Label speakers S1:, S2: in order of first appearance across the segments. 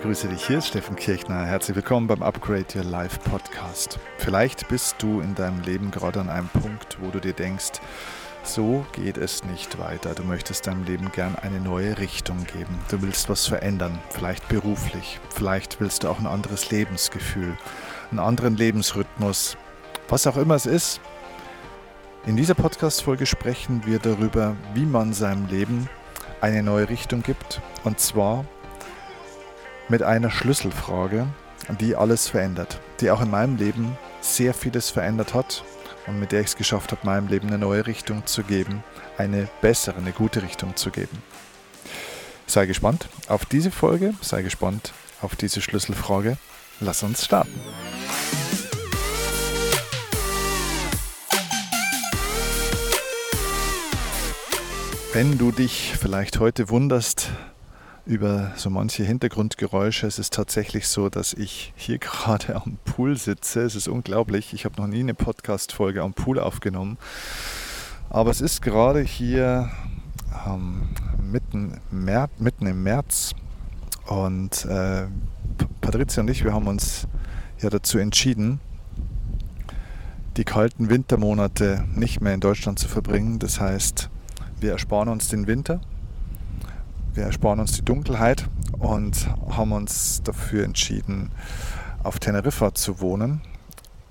S1: begrüße dich. Hier ist Steffen Kirchner. Herzlich willkommen beim Upgrade Your Life Podcast. Vielleicht bist du in deinem Leben gerade an einem Punkt, wo du dir denkst, so geht es nicht weiter. Du möchtest deinem Leben gern eine neue Richtung geben. Du willst was verändern, vielleicht beruflich. Vielleicht willst du auch ein anderes Lebensgefühl, einen anderen Lebensrhythmus. Was auch immer es ist. In dieser Podcast-Folge sprechen wir darüber, wie man seinem Leben eine neue Richtung gibt. Und zwar mit einer Schlüsselfrage, die alles verändert, die auch in meinem Leben sehr vieles verändert hat und mit der ich es geschafft habe, meinem Leben eine neue Richtung zu geben, eine bessere, eine gute Richtung zu geben. Sei gespannt auf diese Folge, sei gespannt auf diese Schlüsselfrage. Lass uns starten. Wenn du dich vielleicht heute wunderst, über so manche Hintergrundgeräusche. Es ist tatsächlich so, dass ich hier gerade am Pool sitze. Es ist unglaublich. Ich habe noch nie eine Podcast-Folge am Pool aufgenommen. Aber es ist gerade hier ähm, mitten, Mer mitten im März. Und äh, Patricia und ich, wir haben uns ja dazu entschieden, die kalten Wintermonate nicht mehr in Deutschland zu verbringen. Das heißt, wir ersparen uns den Winter wir ersparen uns die Dunkelheit und haben uns dafür entschieden, auf Teneriffa zu wohnen.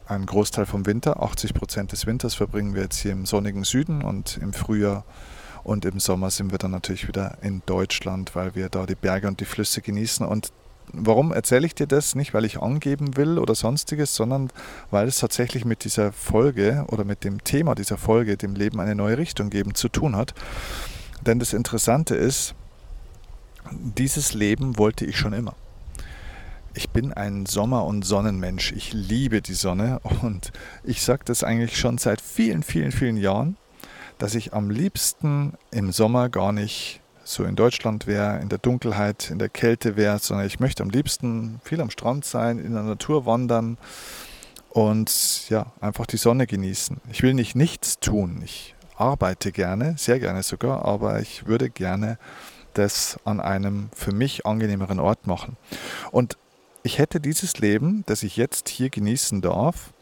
S1: Ein Großteil vom Winter, 80 Prozent des Winters verbringen wir jetzt hier im sonnigen Süden und im Frühjahr und im Sommer sind wir dann natürlich wieder in Deutschland, weil wir da die Berge und die Flüsse genießen. Und warum erzähle ich dir das? Nicht, weil ich angeben will oder sonstiges, sondern weil es tatsächlich mit dieser Folge oder mit dem Thema dieser Folge, dem Leben eine neue Richtung geben, zu tun hat. Denn das Interessante ist, dieses Leben wollte ich schon immer. Ich bin ein Sommer- und Sonnenmensch. Ich liebe die Sonne und ich sage das eigentlich schon seit vielen, vielen, vielen Jahren, dass ich am liebsten im Sommer gar nicht so in Deutschland wäre, in der Dunkelheit, in der Kälte wäre, sondern ich möchte am liebsten viel am Strand sein, in der Natur wandern und ja, einfach die Sonne genießen. Ich will nicht nichts tun. Ich arbeite gerne, sehr gerne sogar, aber ich würde gerne das an einem für mich angenehmeren Ort machen. Und ich hätte dieses Leben, das ich jetzt hier genießen darf,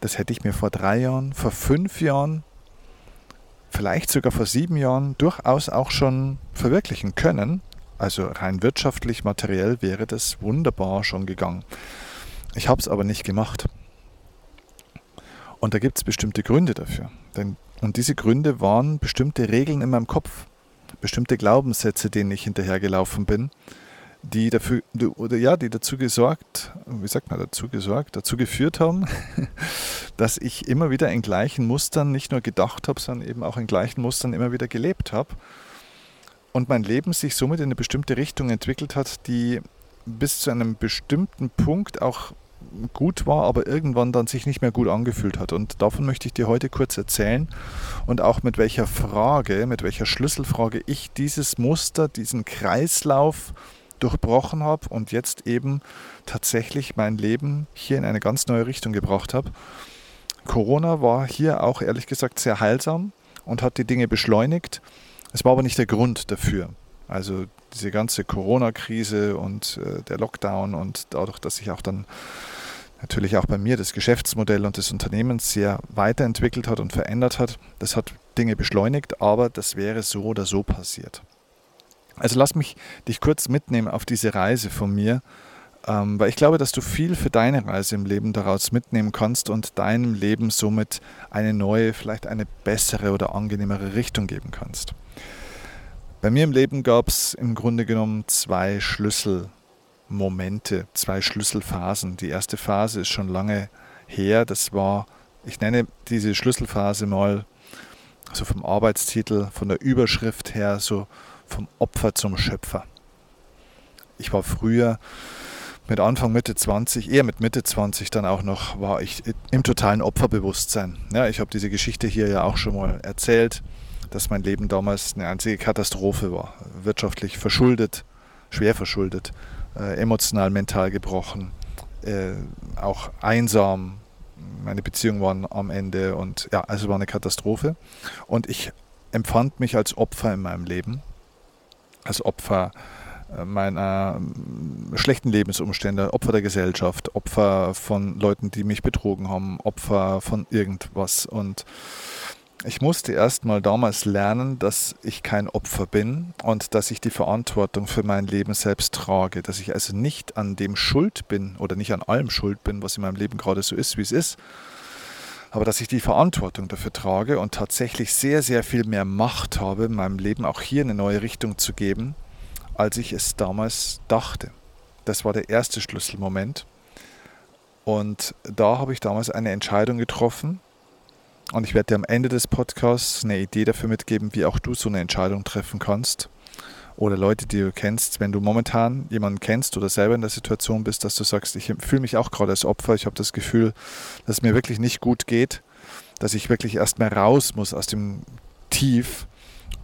S1: das hätte ich mir vor drei Jahren, vor fünf Jahren, vielleicht sogar vor sieben Jahren durchaus auch schon verwirklichen können. Also rein wirtschaftlich, materiell wäre das wunderbar schon gegangen. Ich habe es aber nicht gemacht. Und da gibt es bestimmte Gründe dafür. Denn, und diese Gründe waren bestimmte Regeln in meinem Kopf bestimmte Glaubenssätze, denen ich hinterhergelaufen bin, die dafür oder ja, die dazu gesorgt, wie sagt man dazu gesorgt, dazu geführt haben, dass ich immer wieder in gleichen Mustern nicht nur gedacht habe, sondern eben auch in gleichen Mustern immer wieder gelebt habe. Und mein Leben sich somit in eine bestimmte Richtung entwickelt hat, die bis zu einem bestimmten Punkt auch gut war, aber irgendwann dann sich nicht mehr gut angefühlt hat. Und davon möchte ich dir heute kurz erzählen und auch mit welcher Frage, mit welcher Schlüsselfrage ich dieses Muster, diesen Kreislauf durchbrochen habe und jetzt eben tatsächlich mein Leben hier in eine ganz neue Richtung gebracht habe. Corona war hier auch ehrlich gesagt sehr heilsam und hat die Dinge beschleunigt. Es war aber nicht der Grund dafür. Also diese ganze Corona-Krise und äh, der Lockdown und dadurch, dass sich auch dann natürlich auch bei mir das Geschäftsmodell und das Unternehmen sehr weiterentwickelt hat und verändert hat, das hat Dinge beschleunigt, aber das wäre so oder so passiert. Also lass mich dich kurz mitnehmen auf diese Reise von mir, ähm, weil ich glaube, dass du viel für deine Reise im Leben daraus mitnehmen kannst und deinem Leben somit eine neue, vielleicht eine bessere oder angenehmere Richtung geben kannst. Bei mir im Leben gab es im Grunde genommen zwei Schlüsselmomente, zwei Schlüsselphasen. Die erste Phase ist schon lange her. Das war, ich nenne diese Schlüsselphase mal so vom Arbeitstitel, von der Überschrift her, so vom Opfer zum Schöpfer. Ich war früher mit Anfang, Mitte 20, eher mit Mitte 20 dann auch noch, war ich im totalen Opferbewusstsein. Ja, ich habe diese Geschichte hier ja auch schon mal erzählt dass mein Leben damals eine einzige Katastrophe war. Wirtschaftlich verschuldet, schwer verschuldet, äh, emotional, mental gebrochen, äh, auch einsam. Meine Beziehungen waren am Ende und ja, also war eine Katastrophe. Und ich empfand mich als Opfer in meinem Leben, als Opfer äh, meiner ähm, schlechten Lebensumstände, Opfer der Gesellschaft, Opfer von Leuten, die mich betrogen haben, Opfer von irgendwas. Und ich musste erst mal damals lernen, dass ich kein Opfer bin und dass ich die Verantwortung für mein Leben selbst trage, dass ich also nicht an dem schuld bin oder nicht an allem schuld bin, was in meinem Leben gerade so ist, wie es ist, aber dass ich die Verantwortung dafür trage und tatsächlich sehr, sehr viel mehr Macht habe, in meinem Leben auch hier eine neue Richtung zu geben, als ich es damals dachte. Das war der erste Schlüsselmoment. Und da habe ich damals eine Entscheidung getroffen. Und ich werde dir am Ende des Podcasts eine Idee dafür mitgeben, wie auch du so eine Entscheidung treffen kannst. Oder Leute, die du kennst, wenn du momentan jemanden kennst oder selber in der Situation bist, dass du sagst, ich fühle mich auch gerade als Opfer, ich habe das Gefühl, dass es mir wirklich nicht gut geht, dass ich wirklich erst mal raus muss aus dem Tief,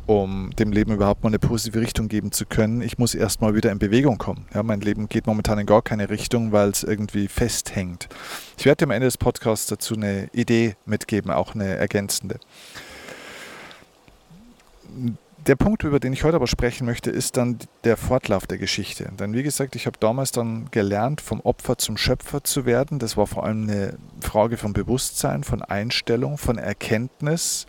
S1: um dem Leben überhaupt mal eine positive Richtung geben zu können. Ich muss erst mal wieder in Bewegung kommen. Ja, mein Leben geht momentan in gar keine Richtung, weil es irgendwie festhängt. Ich werde am Ende des Podcasts dazu eine Idee mitgeben, auch eine ergänzende der Punkt, über den ich heute aber sprechen möchte, ist dann der Fortlauf der Geschichte. Denn wie gesagt, ich habe damals dann gelernt, vom Opfer zum Schöpfer zu werden. Das war vor allem eine Frage von Bewusstsein, von Einstellung, von Erkenntnis.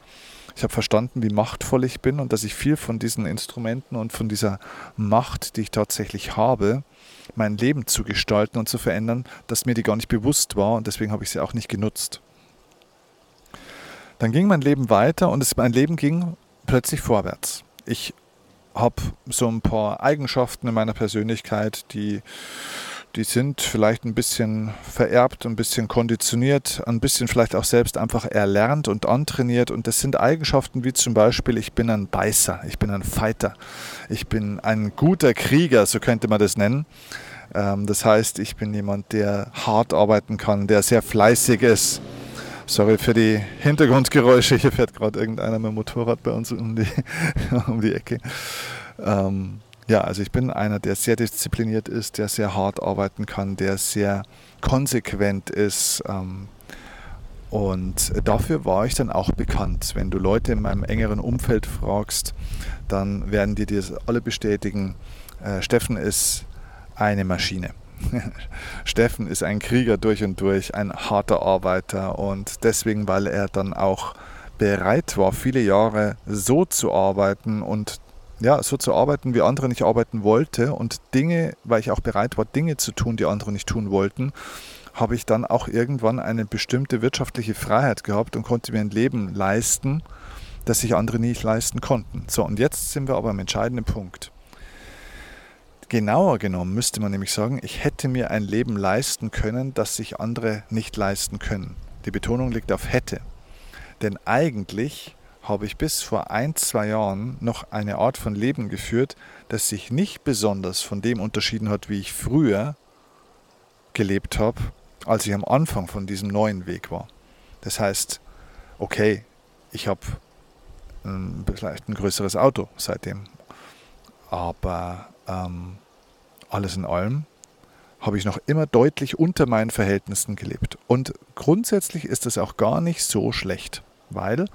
S1: Ich habe verstanden, wie machtvoll ich bin und dass ich viel von diesen Instrumenten und von dieser Macht, die ich tatsächlich habe, mein Leben zu gestalten und zu verändern, dass mir die gar nicht bewusst war und deswegen habe ich sie auch nicht genutzt. Dann ging mein Leben weiter und es, mein Leben ging plötzlich vorwärts. Ich habe so ein paar Eigenschaften in meiner Persönlichkeit, die, die sind vielleicht ein bisschen vererbt, ein bisschen konditioniert, ein bisschen vielleicht auch selbst einfach erlernt und antrainiert. Und das sind Eigenschaften wie zum Beispiel, ich bin ein Beißer, ich bin ein Fighter, ich bin ein guter Krieger, so könnte man das nennen. Ähm, das heißt, ich bin jemand, der hart arbeiten kann, der sehr fleißig ist Sorry für die Hintergrundgeräusche. Hier fährt gerade irgendeiner mit dem Motorrad bei uns um die, um die Ecke. Ähm, ja, also ich bin einer, der sehr diszipliniert ist, der sehr hart arbeiten kann, der sehr konsequent ist. Ähm, und dafür war ich dann auch bekannt. Wenn du Leute in meinem engeren Umfeld fragst, dann werden dir das alle bestätigen. Äh, Steffen ist eine Maschine. Steffen ist ein Krieger durch und durch, ein harter Arbeiter und deswegen, weil er dann auch bereit war, viele Jahre so zu arbeiten und ja, so zu arbeiten, wie andere nicht arbeiten wollte und Dinge, weil ich auch bereit war, Dinge zu tun, die andere nicht tun wollten, habe ich dann auch irgendwann eine bestimmte wirtschaftliche Freiheit gehabt und konnte mir ein Leben leisten, das sich andere nicht leisten konnten. So, und jetzt sind wir aber am entscheidenden Punkt. Genauer genommen müsste man nämlich sagen, ich hätte mir ein Leben leisten können, das sich andere nicht leisten können. Die Betonung liegt auf hätte. Denn eigentlich habe ich bis vor ein, zwei Jahren noch eine Art von Leben geführt, das sich nicht besonders von dem unterschieden hat, wie ich früher gelebt habe, als ich am Anfang von diesem neuen Weg war. Das heißt, okay, ich habe vielleicht ein größeres Auto seitdem, aber ähm, alles in allem habe ich noch immer deutlich unter meinen Verhältnissen gelebt. Und grundsätzlich ist es auch gar nicht so schlecht, weil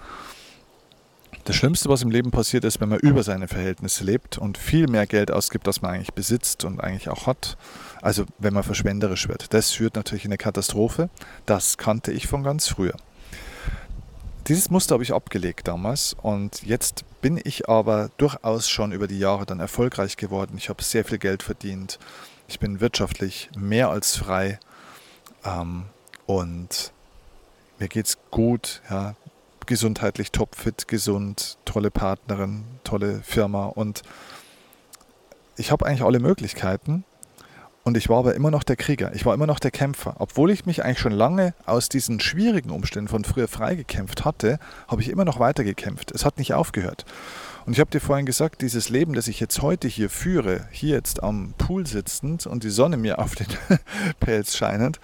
S1: das Schlimmste, was im Leben passiert, ist, wenn man über seine Verhältnisse lebt und viel mehr Geld ausgibt, als man eigentlich besitzt und eigentlich auch hat. Also wenn man verschwenderisch wird. Das führt natürlich in eine Katastrophe. Das kannte ich von ganz früher. Dieses Muster habe ich abgelegt damals und jetzt bin ich aber durchaus schon über die Jahre dann erfolgreich geworden. Ich habe sehr viel Geld verdient. Ich bin wirtschaftlich mehr als frei ähm, und mir geht es gut. Ja, gesundheitlich topfit, gesund, tolle Partnerin, tolle Firma und ich habe eigentlich alle Möglichkeiten und ich war aber immer noch der Krieger, ich war immer noch der Kämpfer. Obwohl ich mich eigentlich schon lange aus diesen schwierigen Umständen von früher freigekämpft hatte, habe ich immer noch weiter gekämpft. Es hat nicht aufgehört. Und ich habe dir vorhin gesagt, dieses Leben, das ich jetzt heute hier führe, hier jetzt am Pool sitzend und die Sonne mir auf den Pelz scheinend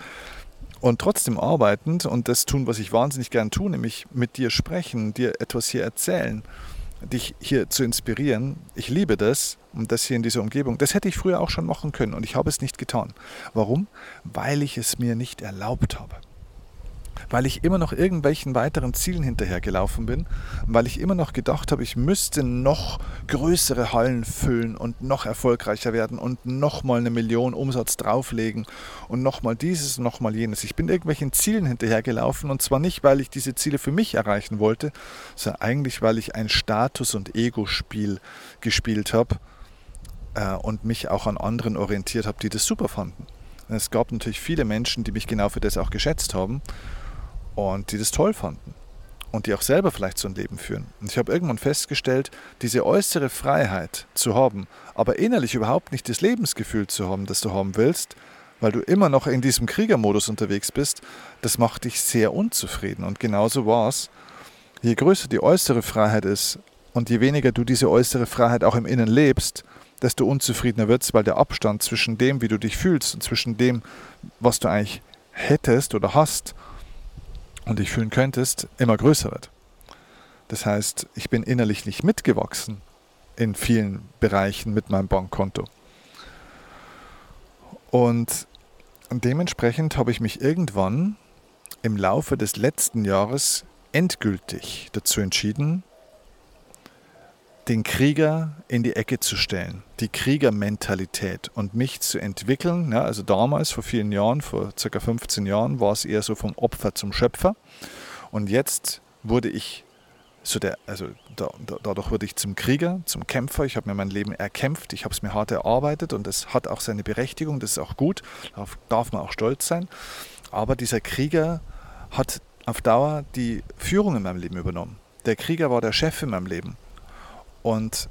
S1: und trotzdem arbeitend und das tun, was ich wahnsinnig gern tue, nämlich mit dir sprechen, dir etwas hier erzählen, dich hier zu inspirieren. Ich liebe das und das hier in dieser Umgebung. Das hätte ich früher auch schon machen können und ich habe es nicht getan. Warum? Weil ich es mir nicht erlaubt habe. Weil ich immer noch irgendwelchen weiteren Zielen hinterhergelaufen bin, weil ich immer noch gedacht habe, ich müsste noch größere Hallen füllen und noch erfolgreicher werden und nochmal eine Million Umsatz drauflegen und nochmal dieses und nochmal jenes. Ich bin irgendwelchen Zielen hinterhergelaufen und zwar nicht, weil ich diese Ziele für mich erreichen wollte, sondern eigentlich, weil ich ein Status- und Ego-Spiel gespielt habe äh, und mich auch an anderen orientiert habe, die das super fanden. Es gab natürlich viele Menschen, die mich genau für das auch geschätzt haben und die das toll fanden und die auch selber vielleicht so ein Leben führen. Und ich habe irgendwann festgestellt, diese äußere Freiheit zu haben, aber innerlich überhaupt nicht das Lebensgefühl zu haben, das du haben willst, weil du immer noch in diesem Kriegermodus unterwegs bist, das macht dich sehr unzufrieden. Und genauso war es. Je größer die äußere Freiheit ist und je weniger du diese äußere Freiheit auch im Innen lebst, desto unzufriedener wird es, weil der Abstand zwischen dem, wie du dich fühlst und zwischen dem, was du eigentlich hättest oder hast und dich fühlen könntest, immer größer wird. Das heißt, ich bin innerlich nicht mitgewachsen in vielen Bereichen mit meinem Bankkonto. Und dementsprechend habe ich mich irgendwann im Laufe des letzten Jahres endgültig dazu entschieden, den Krieger in die Ecke zu stellen, die Kriegermentalität und mich zu entwickeln. Ja, also damals, vor vielen Jahren, vor circa 15 Jahren, war es eher so vom Opfer zum Schöpfer. Und jetzt wurde ich so der, also da, da, dadurch wurde ich zum Krieger, zum Kämpfer. Ich habe mir mein Leben erkämpft, ich habe es mir hart erarbeitet und es hat auch seine Berechtigung, das ist auch gut, darauf darf man auch stolz sein. Aber dieser Krieger hat auf Dauer die Führung in meinem Leben übernommen. Der Krieger war der Chef in meinem Leben. Und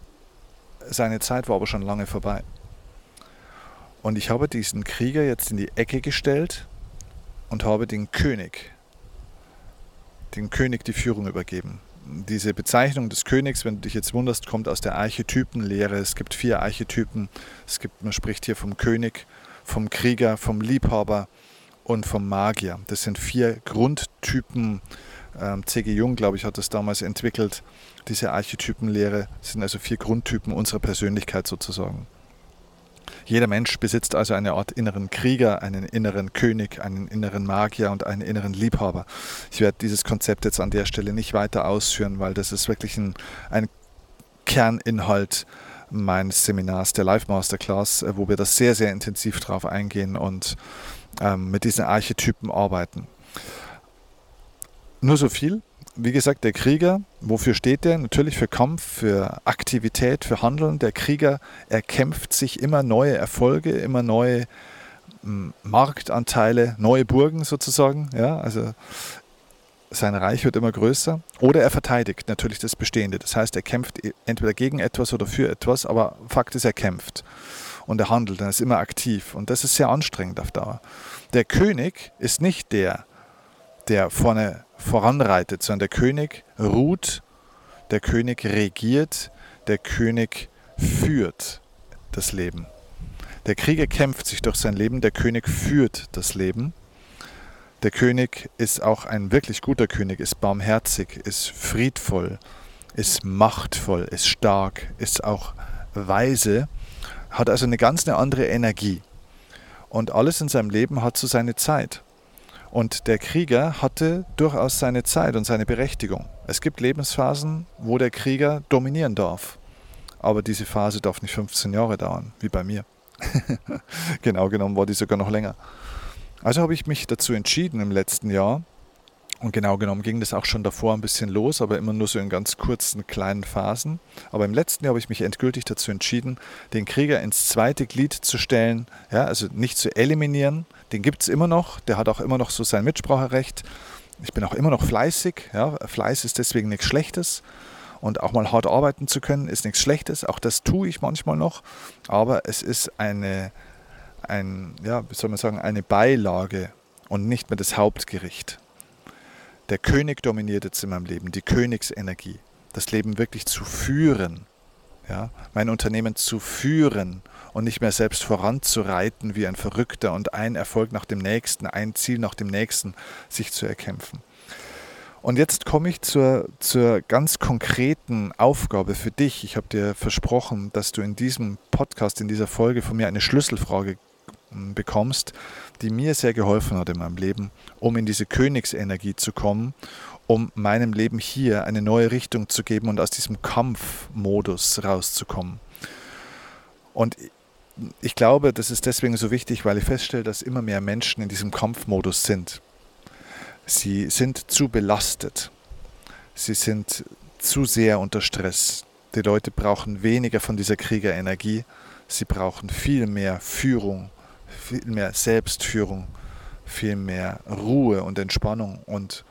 S1: seine Zeit war aber schon lange vorbei. Und ich habe diesen Krieger jetzt in die Ecke gestellt und habe den König, den König die Führung übergeben. Diese Bezeichnung des Königs, wenn du dich jetzt wunderst, kommt aus der Archetypenlehre. Es gibt vier Archetypen. Es gibt, man spricht hier vom König, vom Krieger, vom Liebhaber und vom Magier. Das sind vier Grundtypen. Ähm, C.G. Jung, glaube ich, hat das damals entwickelt diese Archetypenlehre sind also vier Grundtypen unserer Persönlichkeit sozusagen. Jeder Mensch besitzt also eine Art inneren Krieger, einen inneren König, einen inneren Magier und einen inneren Liebhaber. Ich werde dieses Konzept jetzt an der Stelle nicht weiter ausführen, weil das ist wirklich ein, ein Kerninhalt meines Seminars, der Live Masterclass, äh, wo wir das sehr, sehr intensiv drauf eingehen und ähm, mit diesen Archetypen arbeiten. Nur so viel wie gesagt, der Krieger, wofür steht der? Natürlich für Kampf, für Aktivität, für Handeln. Der Krieger erkämpft sich immer neue Erfolge, immer neue hm, Marktanteile, neue Burgen sozusagen. Ja, also sein Reich wird immer größer. Oder er verteidigt natürlich das Bestehende. Das heißt, er kämpft e, entweder gegen etwas oder für etwas, aber Fakt ist, er kämpft. Und er handelt, er ist immer aktiv. Und das ist sehr anstrengend auf Dauer. Der König ist nicht der, der vorne voranreitet, sondern der König ruht, der König regiert, der König führt das Leben. Der Krieger kämpft sich durch sein Leben, der König führt das Leben. Der König ist auch ein wirklich guter König, ist barmherzig, ist friedvoll, ist machtvoll, ist stark, ist auch weise, hat also eine ganz eine andere Energie. Und alles in seinem Leben hat so seine Zeit. Und der Krieger hatte durchaus seine Zeit und seine Berechtigung. Es gibt Lebensphasen, wo der Krieger dominieren darf. Aber diese Phase darf nicht 15 Jahre dauern, wie bei mir. genau genommen war die sogar noch länger. Also habe ich mich dazu entschieden im letzten Jahr, und genau genommen ging das auch schon davor ein bisschen los, aber immer nur so in ganz kurzen, kleinen Phasen. Aber im letzten Jahr habe ich mich endgültig dazu entschieden, den Krieger ins zweite Glied zu stellen, ja, also nicht zu eliminieren. Den gibt es immer noch, der hat auch immer noch so sein Mitspracherecht. Ich bin auch immer noch fleißig. Ja. Fleiß ist deswegen nichts Schlechtes. Und auch mal hart arbeiten zu können, ist nichts Schlechtes. Auch das tue ich manchmal noch. Aber es ist eine, ein, ja, wie soll man sagen, eine Beilage und nicht mehr das Hauptgericht der König dominiert jetzt in meinem Leben, die Königsenergie, das Leben wirklich zu führen, ja, mein Unternehmen zu führen und nicht mehr selbst voranzureiten wie ein Verrückter und ein Erfolg nach dem nächsten, ein Ziel nach dem nächsten sich zu erkämpfen. Und jetzt komme ich zur, zur ganz konkreten Aufgabe für dich. Ich habe dir versprochen, dass du in diesem Podcast, in dieser Folge von mir eine Schlüsselfrage bekommst, die mir sehr geholfen hat in meinem Leben, um in diese Königsenergie zu kommen, um meinem Leben hier eine neue Richtung zu geben und aus diesem Kampfmodus rauszukommen. Und ich glaube, das ist deswegen so wichtig, weil ich feststelle, dass immer mehr Menschen in diesem Kampfmodus sind. Sie sind zu belastet. Sie sind zu sehr unter Stress. Die Leute brauchen weniger von dieser Kriegerenergie. Sie brauchen viel mehr Führung, viel mehr Selbstführung, viel mehr Ruhe und Entspannung. Und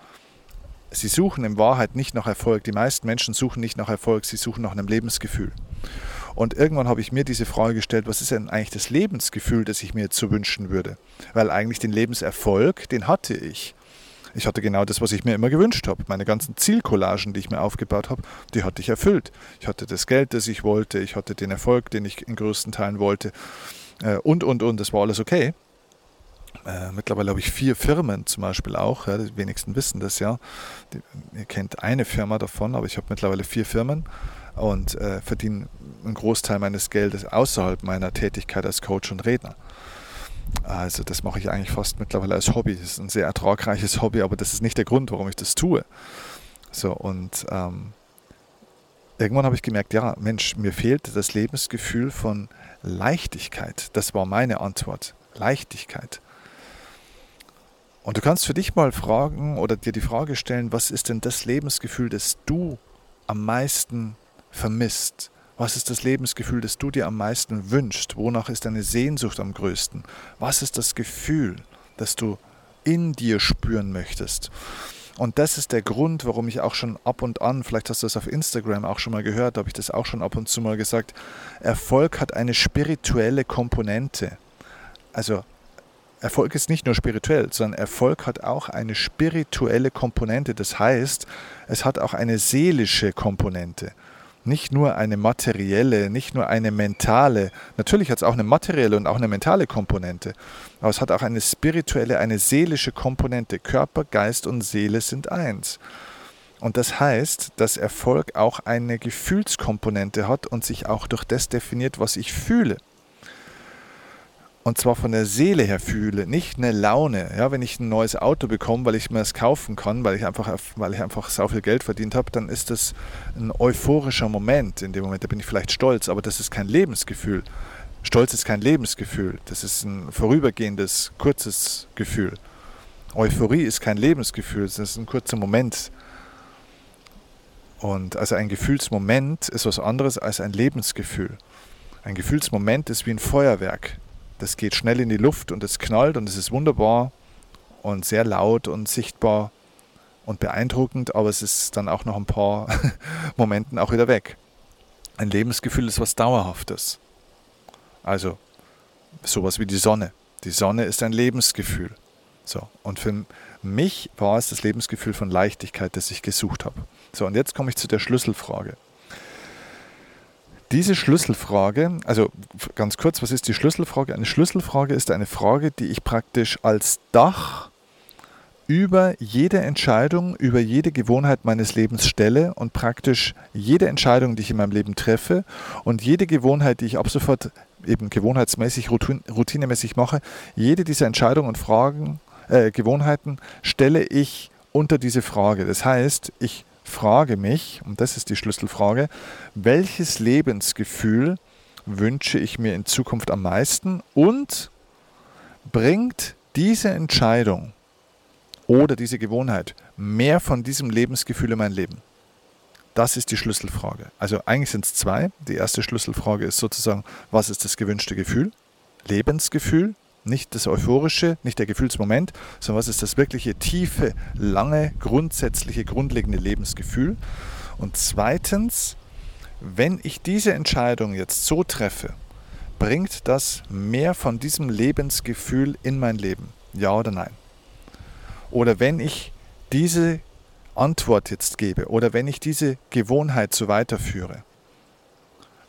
S1: sie suchen in Wahrheit nicht nach Erfolg. Die meisten Menschen suchen nicht nach Erfolg, sie suchen nach einem Lebensgefühl. Und irgendwann habe ich mir diese Frage gestellt, was ist denn eigentlich das Lebensgefühl, das ich mir jetzt so wünschen würde? Weil eigentlich den Lebenserfolg, den hatte ich. Ich hatte genau das, was ich mir immer gewünscht habe. Meine ganzen Zielcollagen, die ich mir aufgebaut habe, die hatte ich erfüllt. Ich hatte das Geld, das ich wollte, ich hatte den Erfolg, den ich in größten Teilen wollte äh, und, und, und. Das war alles okay. Äh, mittlerweile habe ich vier Firmen zum Beispiel auch. Ja, die wenigsten wissen das ja. Ihr kennt eine Firma davon, aber ich habe mittlerweile vier Firmen und äh, verdiene einen Großteil meines Geldes außerhalb meiner Tätigkeit als Coach und Redner. Also das mache ich eigentlich fast mittlerweile als Hobby. Das ist ein sehr ertragreiches Hobby, aber das ist nicht der Grund, warum ich das tue. So und ähm, irgendwann habe ich gemerkt, ja, Mensch, mir fehlt das Lebensgefühl von Leichtigkeit. Das war meine Antwort. Leichtigkeit. Und du kannst für dich mal fragen oder dir die Frage stellen, was ist denn das Lebensgefühl, das du am meisten vermisst? Was ist das Lebensgefühl, das du dir am meisten wünschst? Wonach ist deine Sehnsucht am größten? Was ist das Gefühl, das du in dir spüren möchtest? Und das ist der Grund, warum ich auch schon ab und an, vielleicht hast du das auf Instagram auch schon mal gehört, habe ich das auch schon ab und zu mal gesagt, Erfolg hat eine spirituelle Komponente. Also Erfolg ist nicht nur spirituell, sondern Erfolg hat auch eine spirituelle Komponente. Das heißt, es hat auch eine seelische Komponente nicht nur eine materielle, nicht nur eine mentale, natürlich hat es auch eine materielle und auch eine mentale Komponente, aber es hat auch eine spirituelle, eine seelische Komponente. Körper, Geist und Seele sind eins. Und das heißt, dass Erfolg auch eine Gefühlskomponente hat und sich auch durch das definiert, was ich fühle und zwar von der Seele her fühle, nicht eine Laune. Ja, wenn ich ein neues Auto bekomme, weil ich mir es kaufen kann, weil ich einfach, weil ich einfach so viel Geld verdient habe, dann ist das ein euphorischer Moment. In dem Moment, da bin ich vielleicht stolz, aber das ist kein Lebensgefühl. Stolz ist kein Lebensgefühl. Das ist ein vorübergehendes, kurzes Gefühl. Euphorie ist kein Lebensgefühl, das ist ein kurzer Moment. Und also ein Gefühlsmoment ist was anderes als ein Lebensgefühl. Ein Gefühlsmoment ist wie ein Feuerwerk das geht schnell in die Luft und es knallt und es ist wunderbar und sehr laut und sichtbar und beeindruckend, aber es ist dann auch nach ein paar Momenten auch wieder weg. Ein Lebensgefühl ist was Dauerhaftes. Also sowas wie die Sonne. Die Sonne ist ein Lebensgefühl. So, und für mich war es das Lebensgefühl von Leichtigkeit, das ich gesucht habe. So, und jetzt komme ich zu der Schlüsselfrage. Diese Schlüsselfrage, also ganz kurz, was ist die Schlüsselfrage? Eine Schlüsselfrage ist eine Frage, die ich praktisch als Dach über jede Entscheidung, über jede Gewohnheit meines Lebens stelle und praktisch jede Entscheidung, die ich in meinem Leben treffe und jede Gewohnheit, die ich ab sofort eben gewohnheitsmäßig, routinemäßig mache, jede dieser Entscheidungen und Fragen, äh, Gewohnheiten stelle ich unter diese Frage. Das heißt, ich frage mich, und das ist die Schlüsselfrage, welches Lebensgefühl wünsche ich mir in Zukunft am meisten und bringt diese Entscheidung oder diese Gewohnheit mehr von diesem Lebensgefühl in mein Leben? Das ist die Schlüsselfrage. Also eigentlich sind es zwei. Die erste Schlüsselfrage ist sozusagen, was ist das gewünschte Gefühl? Lebensgefühl nicht das Euphorische, nicht der Gefühlsmoment, sondern was ist das wirkliche tiefe, lange, grundsätzliche, grundlegende Lebensgefühl. Und zweitens, wenn ich diese Entscheidung jetzt so treffe, bringt das mehr von diesem Lebensgefühl in mein Leben? Ja oder nein? Oder wenn ich diese Antwort jetzt gebe oder wenn ich diese Gewohnheit so weiterführe,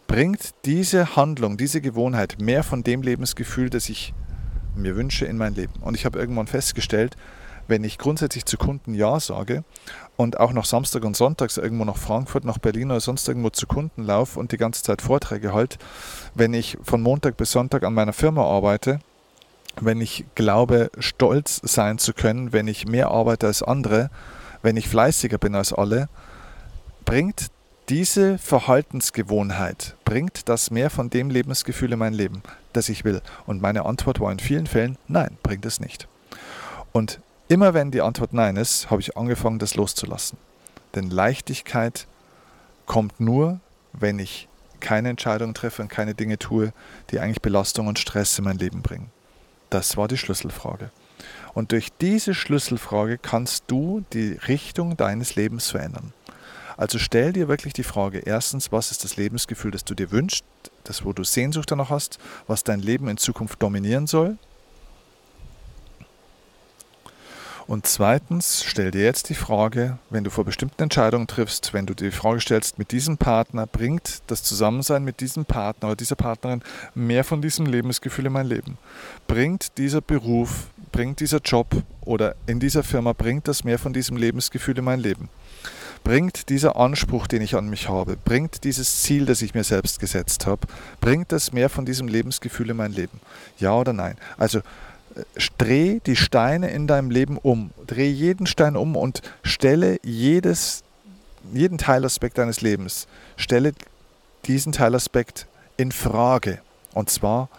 S1: bringt diese Handlung, diese Gewohnheit mehr von dem Lebensgefühl, das ich mir wünsche in mein Leben. Und ich habe irgendwann festgestellt, wenn ich grundsätzlich zu Kunden Ja sage und auch noch Samstag und Sonntags irgendwo nach Frankfurt, nach Berlin oder sonst irgendwo zu Kunden laufe und die ganze Zeit Vorträge halte, wenn ich von Montag bis Sonntag an meiner Firma arbeite wenn ich glaube, stolz sein zu können, wenn ich mehr arbeite als andere, wenn ich fleißiger bin als alle, bringt diese Verhaltensgewohnheit, bringt das mehr von dem Lebensgefühl in mein Leben, das ich will? Und meine Antwort war in vielen Fällen, nein, bringt es nicht. Und immer wenn die Antwort nein ist, habe ich angefangen, das loszulassen. Denn Leichtigkeit kommt nur, wenn ich keine Entscheidungen treffe und keine Dinge tue, die eigentlich Belastung und Stress in mein Leben bringen. Das war die Schlüsselfrage. Und durch diese Schlüsselfrage kannst du die Richtung deines Lebens verändern. Also stell dir wirklich die Frage, erstens, was ist das Lebensgefühl, das du dir wünschst, das, wo du Sehnsucht danach hast, was dein Leben in Zukunft dominieren soll? Und zweitens, stell dir jetzt die Frage, wenn du vor bestimmten Entscheidungen triffst, wenn du dir die Frage stellst, mit diesem Partner bringt das Zusammensein mit diesem Partner oder dieser Partnerin mehr von diesem Lebensgefühl in mein Leben? Bringt dieser Beruf, bringt dieser Job oder in dieser Firma, bringt das mehr von diesem Lebensgefühl in mein Leben? Bringt dieser Anspruch, den ich an mich habe, bringt dieses Ziel, das ich mir selbst gesetzt habe, bringt das mehr von diesem Lebensgefühl in mein Leben? Ja oder nein? Also dreh die Steine in deinem Leben um. Dreh jeden Stein um und stelle jedes, jeden Teilaspekt deines Lebens. Stelle diesen Teilaspekt in Frage. Und zwar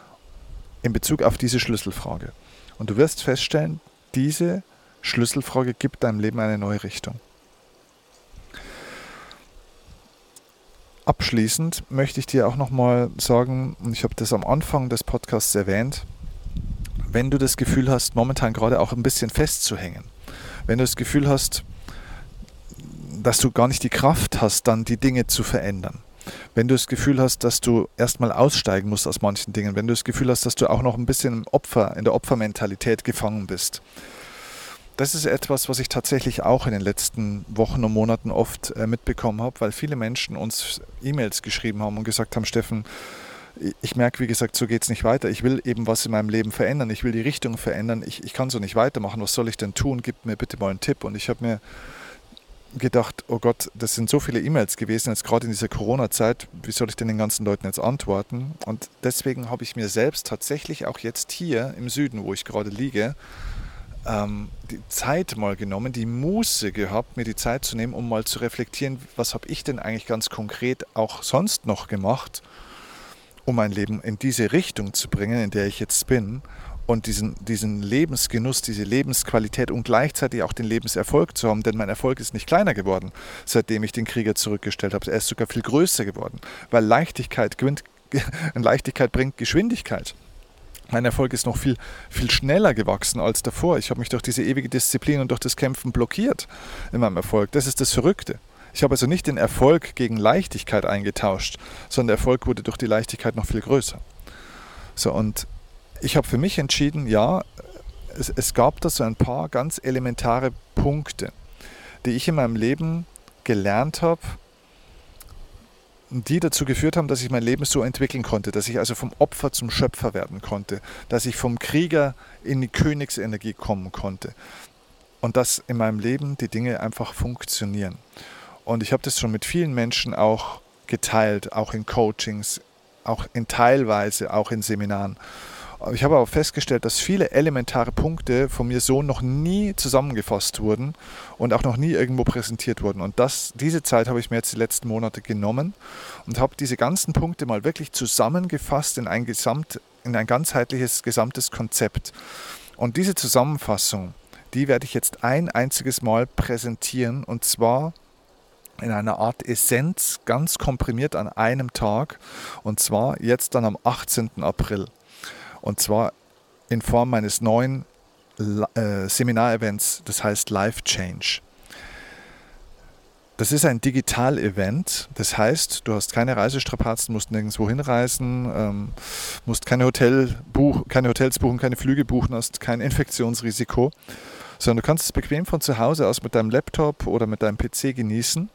S1: in Bezug auf diese Schlüsselfrage. Und du wirst feststellen, diese Schlüsselfrage gibt deinem Leben eine neue Richtung. Abschließend möchte ich dir auch nochmal sagen, und ich habe das am Anfang des Podcasts erwähnt, wenn du das Gefühl hast, momentan gerade auch ein bisschen festzuhängen, wenn du das Gefühl hast, dass du gar nicht die Kraft hast, dann die Dinge zu verändern, wenn du das Gefühl hast, dass du erstmal aussteigen musst aus manchen Dingen, wenn du das Gefühl hast, dass du auch noch ein bisschen im Opfer, in der Opfermentalität gefangen bist. Das ist etwas, was ich tatsächlich auch in den letzten Wochen und Monaten oft äh, mitbekommen habe, weil viele Menschen uns E-Mails geschrieben haben und gesagt haben, Steffen, ich merke, wie gesagt, so geht es nicht weiter. Ich will eben was in meinem Leben verändern. Ich will die Richtung verändern. Ich, ich kann so nicht weitermachen. Was soll ich denn tun? Gib mir bitte mal einen Tipp. Und ich habe mir gedacht, oh Gott, das sind so viele E-Mails gewesen, jetzt gerade in dieser Corona-Zeit. Wie soll ich denn den ganzen Leuten jetzt antworten? Und deswegen habe ich mir selbst tatsächlich auch jetzt hier im Süden, wo ich gerade liege, ähm, die Zeit mal genommen, die Muße gehabt, mir die Zeit zu nehmen, um mal zu reflektieren, was habe ich denn eigentlich ganz konkret auch sonst noch gemacht um mein Leben in diese Richtung zu bringen, in der ich jetzt bin und diesen, diesen Lebensgenuss, diese Lebensqualität und gleichzeitig auch den Lebenserfolg zu haben, denn mein Erfolg ist nicht kleiner geworden, seitdem ich den Krieger zurückgestellt habe. Er ist sogar viel größer geworden, weil Leichtigkeit, gewinnt, Leichtigkeit bringt Geschwindigkeit. Mein Erfolg ist noch viel, viel schneller gewachsen als davor. Ich habe mich durch diese ewige Disziplin und durch das Kämpfen blockiert in meinem Erfolg. Das ist das Verrückte. Ich habe also nicht den Erfolg gegen Leichtigkeit eingetauscht, sondern der Erfolg wurde durch die Leichtigkeit noch viel größer. So, und ich habe für mich entschieden, ja, es, es gab da so ein paar ganz elementare Punkte, die ich in meinem Leben gelernt habe, die dazu geführt haben, dass ich mein Leben so entwickeln konnte, dass ich also vom Opfer zum Schöpfer werden konnte, dass ich vom Krieger in die Königsenergie kommen konnte und dass in meinem Leben die Dinge einfach funktionieren. Und ich habe das schon mit vielen Menschen auch geteilt, auch in Coachings, auch in teilweise, auch in Seminaren. Ich habe aber festgestellt, dass viele elementare Punkte von mir so noch nie zusammengefasst wurden und auch noch nie irgendwo präsentiert wurden. Und das, diese Zeit habe ich mir jetzt die letzten Monate genommen und habe diese ganzen Punkte mal wirklich zusammengefasst in ein, Gesamt, in ein ganzheitliches, gesamtes Konzept. Und diese Zusammenfassung, die werde ich jetzt ein einziges Mal präsentieren und zwar in einer Art Essenz, ganz komprimiert an einem Tag. Und zwar jetzt dann am 18. April. Und zwar in Form meines neuen äh, Seminarevents, das heißt Life Change. Das ist ein Digital-Event, das heißt, du hast keine Reisestrapazen, musst nirgendwo hinreisen, ähm, musst keine, Hotel buch, keine Hotels buchen, keine Flüge buchen, hast kein Infektionsrisiko, sondern du kannst es bequem von zu Hause aus mit deinem Laptop oder mit deinem PC genießen.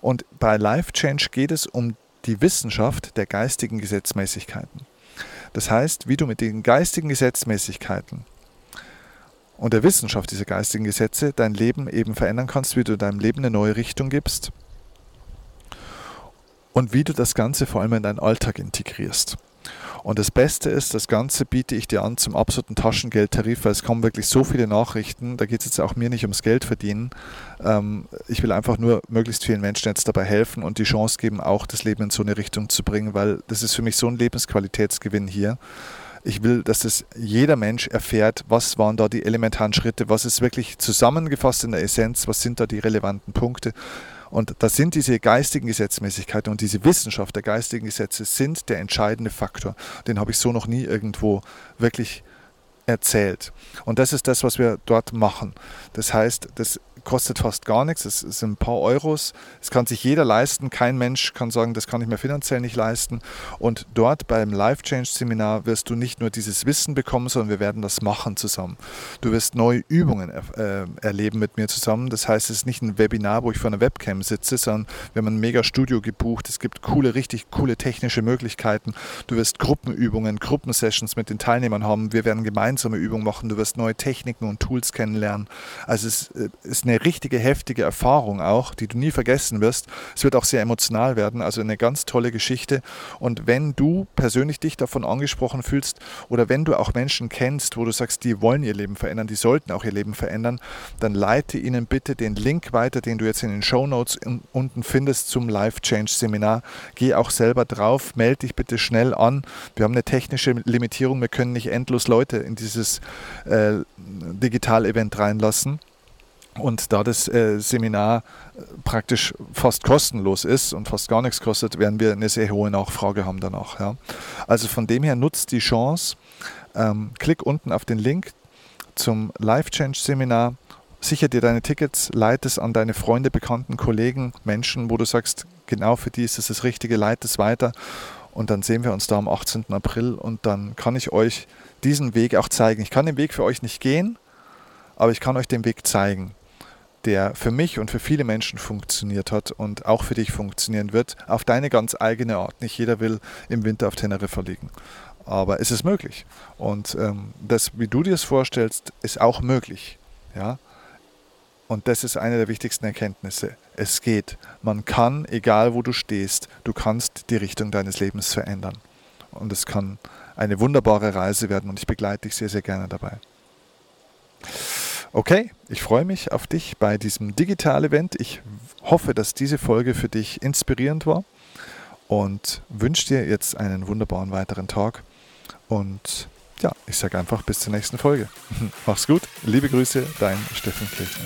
S1: Und bei Life Change geht es um die Wissenschaft der geistigen Gesetzmäßigkeiten. Das heißt, wie du mit den geistigen Gesetzmäßigkeiten und der Wissenschaft dieser geistigen Gesetze dein Leben eben verändern kannst, wie du deinem Leben eine neue Richtung gibst und wie du das Ganze vor allem in deinen Alltag integrierst. Und das Beste ist, das Ganze biete ich dir an zum absoluten Taschengeldtarif, weil es kommen wirklich so viele Nachrichten. Da geht es jetzt auch mir nicht ums Geld verdienen. Ähm, ich will einfach nur möglichst vielen Menschen jetzt dabei helfen und die Chance geben, auch das Leben in so eine Richtung zu bringen, weil das ist für mich so ein Lebensqualitätsgewinn hier. Ich will, dass das jeder Mensch erfährt, was waren da die elementaren Schritte, was ist wirklich zusammengefasst in der Essenz, was sind da die relevanten Punkte. Und das sind diese geistigen Gesetzmäßigkeiten und diese Wissenschaft der geistigen Gesetze sind der entscheidende Faktor. Den habe ich so noch nie irgendwo wirklich erzählt. Und das ist das, was wir dort machen. Das heißt, das kostet fast gar nichts, es sind ein paar Euros, es kann sich jeder leisten, kein Mensch kann sagen, das kann ich mir finanziell nicht leisten. Und dort beim Life Change Seminar wirst du nicht nur dieses Wissen bekommen, sondern wir werden das machen zusammen. Du wirst neue Übungen äh, erleben mit mir zusammen. Das heißt, es ist nicht ein Webinar, wo ich vor einer Webcam sitze, sondern wir haben ein mega Studio gebucht. Es gibt coole, richtig coole technische Möglichkeiten. Du wirst Gruppenübungen, Gruppensessions mit den Teilnehmern haben. Wir werden gemeinsame Übungen machen. Du wirst neue Techniken und Tools kennenlernen. Also es äh, ist eine eine richtige heftige Erfahrung auch, die du nie vergessen wirst. Es wird auch sehr emotional werden, also eine ganz tolle Geschichte. Und wenn du persönlich dich davon angesprochen fühlst oder wenn du auch Menschen kennst, wo du sagst, die wollen ihr Leben verändern, die sollten auch ihr Leben verändern, dann leite ihnen bitte den Link weiter, den du jetzt in den Show Notes unten findest zum Life Change Seminar. Geh auch selber drauf, melde dich bitte schnell an. Wir haben eine technische Limitierung, wir können nicht endlos Leute in dieses äh, Digital-Event reinlassen. Und da das äh, Seminar äh, praktisch fast kostenlos ist und fast gar nichts kostet, werden wir eine sehr hohe Nachfrage haben danach. Ja. Also von dem her nutzt die Chance, ähm, klick unten auf den Link zum Life Change Seminar, sicher dir deine Tickets, leite es an deine Freunde, Bekannten, Kollegen, Menschen, wo du sagst, genau für die ist es das Richtige, leite es weiter. Und dann sehen wir uns da am 18. April und dann kann ich euch diesen Weg auch zeigen. Ich kann den Weg für euch nicht gehen, aber ich kann euch den Weg zeigen der für mich und für viele Menschen funktioniert hat und auch für dich funktionieren wird, auf deine ganz eigene Art. Nicht jeder will im Winter auf Teneriffa liegen. Aber es ist möglich. Und ähm, das, wie du dir es vorstellst, ist auch möglich. Ja? Und das ist eine der wichtigsten Erkenntnisse. Es geht. Man kann, egal wo du stehst, du kannst die Richtung deines Lebens verändern. Und es kann eine wunderbare Reise werden und ich begleite dich sehr, sehr gerne dabei. Okay, ich freue mich auf dich bei diesem Digital-Event. Ich hoffe, dass diese Folge für dich inspirierend war und wünsche dir jetzt einen wunderbaren weiteren Tag. Und ja, ich sage einfach bis zur nächsten Folge. Mach's gut, liebe Grüße, dein Steffen Kirchner.